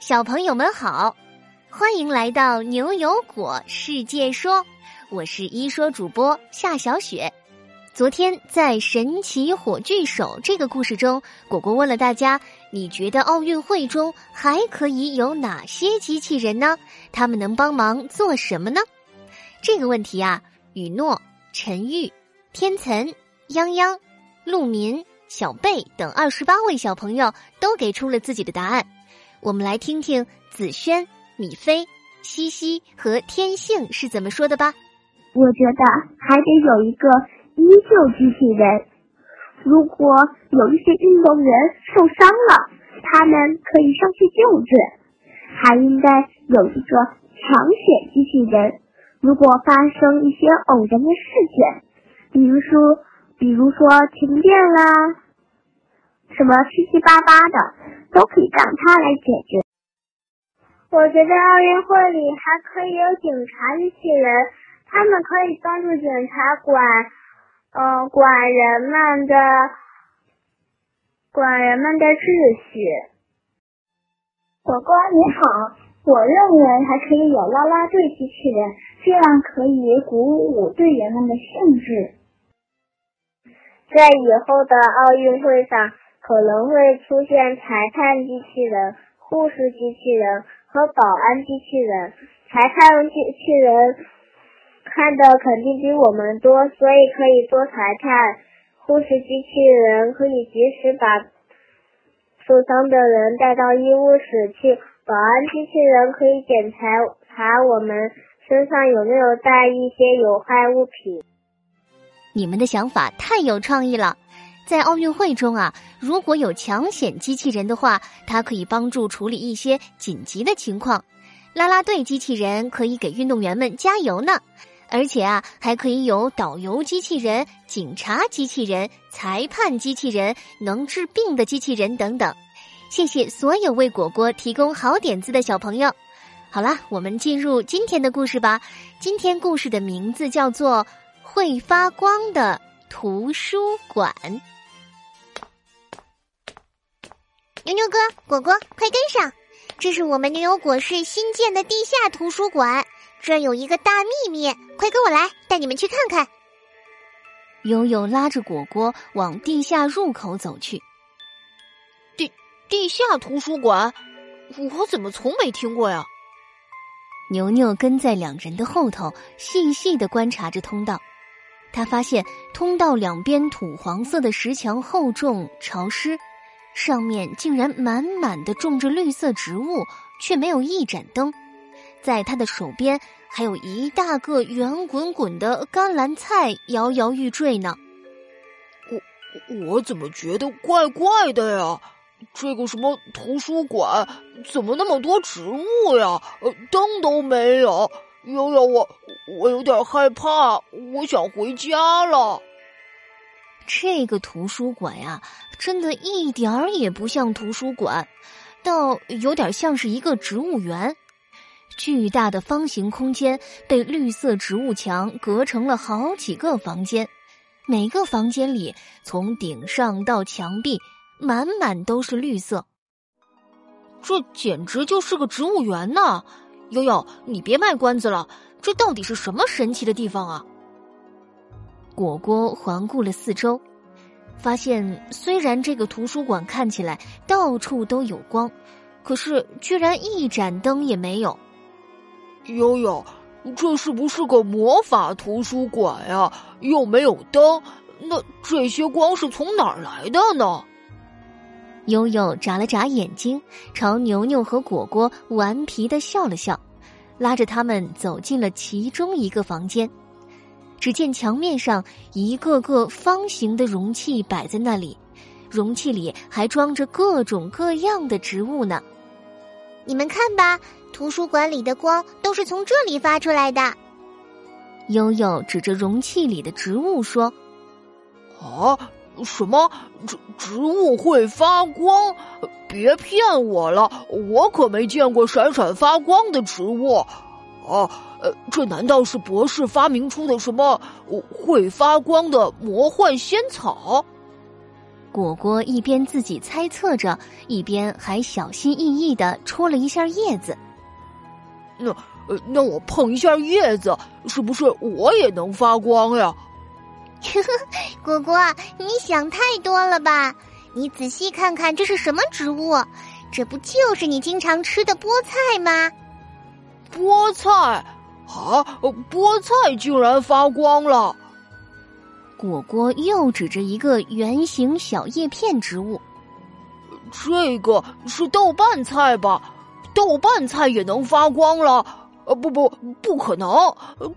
小朋友们好，欢迎来到牛油果世界说，我是一说主播夏小雪。昨天在《神奇火炬手》这个故事中，果果问了大家：你觉得奥运会中还可以有哪些机器人呢？他们能帮忙做什么呢？这个问题啊，雨诺、陈玉、天岑、泱泱、陆民、小贝等二十八位小朋友都给出了自己的答案。我们来听听子轩、米菲、西西和天性是怎么说的吧。我觉得还得有一个医救机器人。如果有一些运动员受伤了，他们可以上去救治。还应该有一个抢险机器人。如果发生一些偶然的事件，比如说，比如说停电啦，什么七七八八的。都可以让他来解决。我觉得奥运会里还可以有警察机器人，他们可以帮助警察管，嗯，管人们的，管人们的秩序。果果你好，我认为还可以有啦啦队机器人，这样可以鼓舞队员们的兴致。在以后的奥运会上。可能会出现裁判机器人、护士机器人和保安机器人。裁判机器人看的肯定比我们多，所以可以多裁判。护士机器人可以及时把受伤的人带到医务室去。保安机器人可以检查查我们身上有没有带一些有害物品。你们的想法太有创意了。在奥运会中啊，如果有抢险机器人的话，它可以帮助处理一些紧急的情况。啦啦队机器人可以给运动员们加油呢，而且啊，还可以有导游机器人、警察机器人、裁判机器人、能治病的机器人等等。谢谢所有为果果提供好点子的小朋友。好啦，我们进入今天的故事吧。今天故事的名字叫做《会发光的图书馆》。牛牛哥，果果，快跟上！这是我们牛油果市新建的地下图书馆，这有一个大秘密，快跟我来，带你们去看看。悠悠拉着果果往地下入口走去。地地下图书馆，我怎么从没听过呀？牛牛跟在两人的后头，细细的观察着通道。他发现通道两边土黄色的石墙厚重潮湿。上面竟然满满的种着绿色植物，却没有一盏灯。在他的手边，还有一大个圆滚滚的甘蓝菜摇摇欲坠呢。我我怎么觉得怪怪的呀？这个什么图书馆怎么那么多植物呀？呃，灯都没有。悠悠，我我有点害怕，我想回家了。这个图书馆呀，真的一点儿也不像图书馆，倒有点像是一个植物园。巨大的方形空间被绿色植物墙隔成了好几个房间，每个房间里从顶上到墙壁满满都是绿色。这简直就是个植物园呐！悠悠，你别卖关子了，这到底是什么神奇的地方啊？果果环顾了四周，发现虽然这个图书馆看起来到处都有光，可是居然一盏灯也没有。悠悠，这是不是个魔法图书馆呀？又没有灯，那这些光是从哪儿来的呢？悠悠眨了眨眼睛，朝牛牛和果果顽皮的笑了笑，拉着他们走进了其中一个房间。只见墙面上一个个方形的容器摆在那里，容器里还装着各种各样的植物呢。你们看吧，图书馆里的光都是从这里发出来的。悠悠指着容器里的植物说：“啊，什么植植物会发光？别骗我了，我可没见过闪闪发光的植物。”啊，呃，这难道是博士发明出的什么会发光的魔幻仙草？果果一边自己猜测着，一边还小心翼翼的戳了一下叶子。那呃，那我碰一下叶子，是不是我也能发光呀？呵呵，果果，你想太多了吧？你仔细看看，这是什么植物？这不就是你经常吃的菠菜吗？菠菜啊，菠菜竟然发光了！果果又指着一个圆形小叶片植物，这个是豆瓣菜吧？豆瓣菜也能发光了？呃，不不，不可能！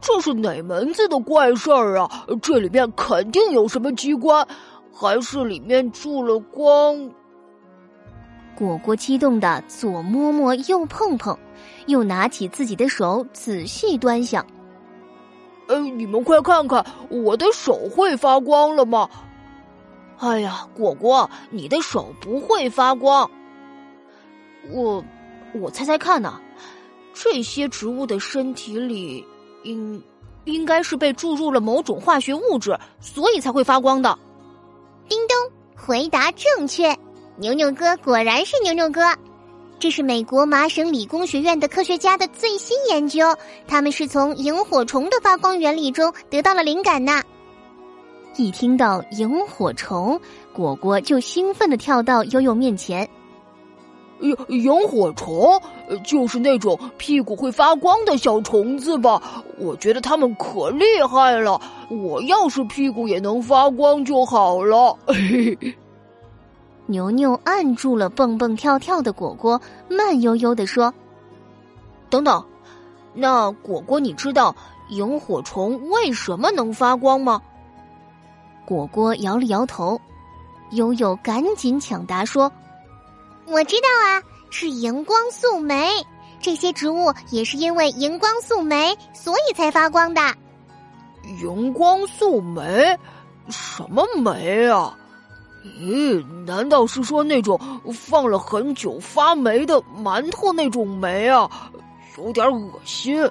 这是哪门子的怪事儿啊？这里面肯定有什么机关，还是里面住了光？果果激动的左摸摸，右碰碰，又拿起自己的手仔细端详。呃，你们快看看，我的手会发光了吗？哎呀，果果，你的手不会发光。我，我猜猜看呢，这些植物的身体里，应应该是被注入了某种化学物质，所以才会发光的。叮咚，回答正确，牛牛哥果然是牛牛哥。这是美国麻省理工学院的科学家的最新研究，他们是从萤火虫的发光原理中得到了灵感呢。一听到萤火虫，果果就兴奋的跳到悠悠面前。萤萤火虫就是那种屁股会发光的小虫子吧？我觉得它们可厉害了，我要是屁股也能发光就好了。牛牛按住了蹦蹦跳跳的果果，慢悠悠的说：“等等，那果果，你知道萤火虫为什么能发光吗？”果果摇了摇头。悠悠赶紧抢答说：“我知道啊，是荧光素酶。这些植物也是因为荧光素酶，所以才发光的。”荧光素酶？什么酶啊？咦，难道是说那种放了很久发霉的馒头那种霉啊？有点恶心。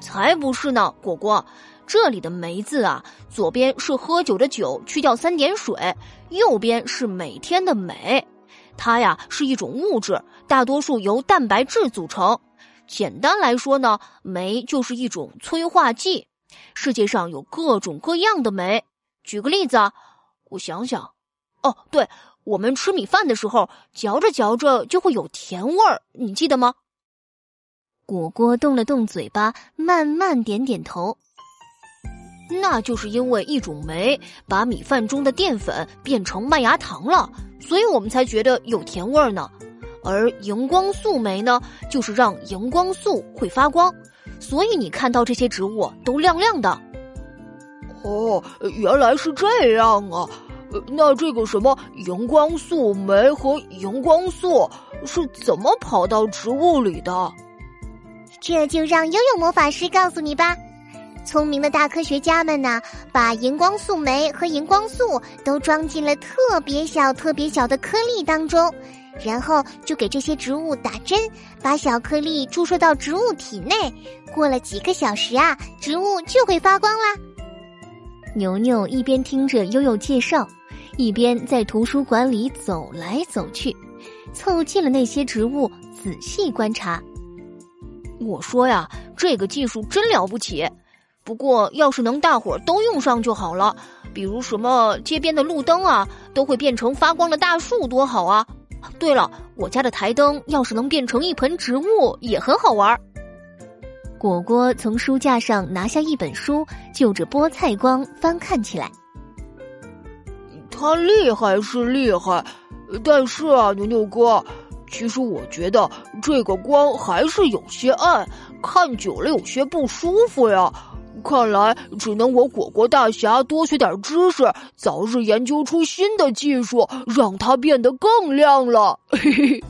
才不是呢，果果，这里的“霉”字啊，左边是喝酒的“酒”，去掉三点水；右边是每天的“每”。它呀是一种物质，大多数由蛋白质组成。简单来说呢，酶就是一种催化剂。世界上有各种各样的酶。举个例子啊。我想想，哦，对，我们吃米饭的时候，嚼着嚼着就会有甜味儿，你记得吗？果果动了动嘴巴，慢慢点点头。那就是因为一种酶把米饭中的淀粉变成麦芽糖了，所以我们才觉得有甜味儿呢。而荧光素酶呢，就是让荧光素会发光，所以你看到这些植物都亮亮的。哦，原来是这样啊！那这个什么荧光素酶和荧光素是怎么跑到植物里的？这就让悠悠魔法师告诉你吧。聪明的大科学家们呢，把荧光素酶和荧光素都装进了特别小、特别小的颗粒当中，然后就给这些植物打针，把小颗粒注射到植物体内。过了几个小时啊，植物就会发光啦。牛牛一边听着悠悠介绍，一边在图书馆里走来走去，凑近了那些植物，仔细观察。我说呀，这个技术真了不起。不过，要是能大伙儿都用上就好了。比如什么街边的路灯啊，都会变成发光的大树，多好啊！对了，我家的台灯要是能变成一盆植物，也很好玩。果果从书架上拿下一本书，就着菠菜光翻看起来。他厉害是厉害，但是啊，牛牛哥，其实我觉得这个光还是有些暗，看久了有些不舒服呀。看来只能我果果大侠多学点知识，早日研究出新的技术，让它变得更亮了。嘿嘿。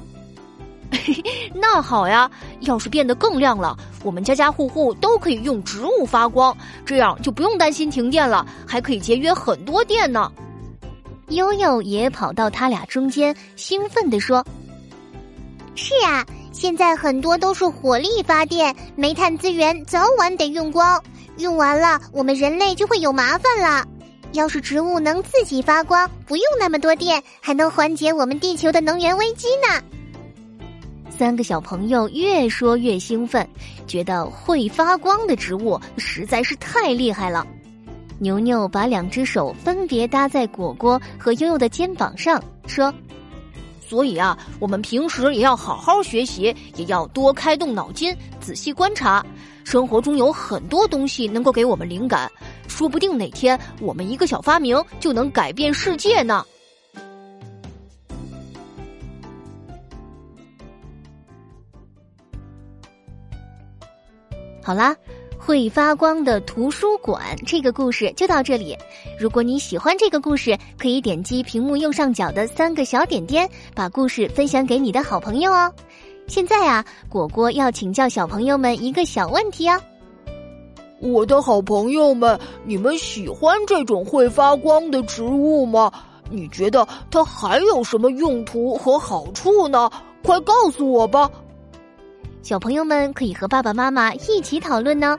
那好呀，要是变得更亮了，我们家家户户都可以用植物发光，这样就不用担心停电了，还可以节约很多电呢。悠悠也跑到他俩中间，兴奋地说：“是啊，现在很多都是火力发电，煤炭资源早晚得用光，用完了我们人类就会有麻烦了。要是植物能自己发光，不用那么多电，还能缓解我们地球的能源危机呢。三个小朋友越说越兴奋，觉得会发光的植物实在是太厉害了。牛牛把两只手分别搭在果果和悠悠的肩膀上，说：“所以啊，我们平时也要好好学习，也要多开动脑筋，仔细观察。生活中有很多东西能够给我们灵感，说不定哪天我们一个小发明就能改变世界呢。”好啦，会发光的图书馆这个故事就到这里。如果你喜欢这个故事，可以点击屏幕右上角的三个小点点，把故事分享给你的好朋友哦。现在啊，果果要请教小朋友们一个小问题哦。我的好朋友们，你们喜欢这种会发光的植物吗？你觉得它还有什么用途和好处呢？快告诉我吧。小朋友们可以和爸爸妈妈一起讨论呢，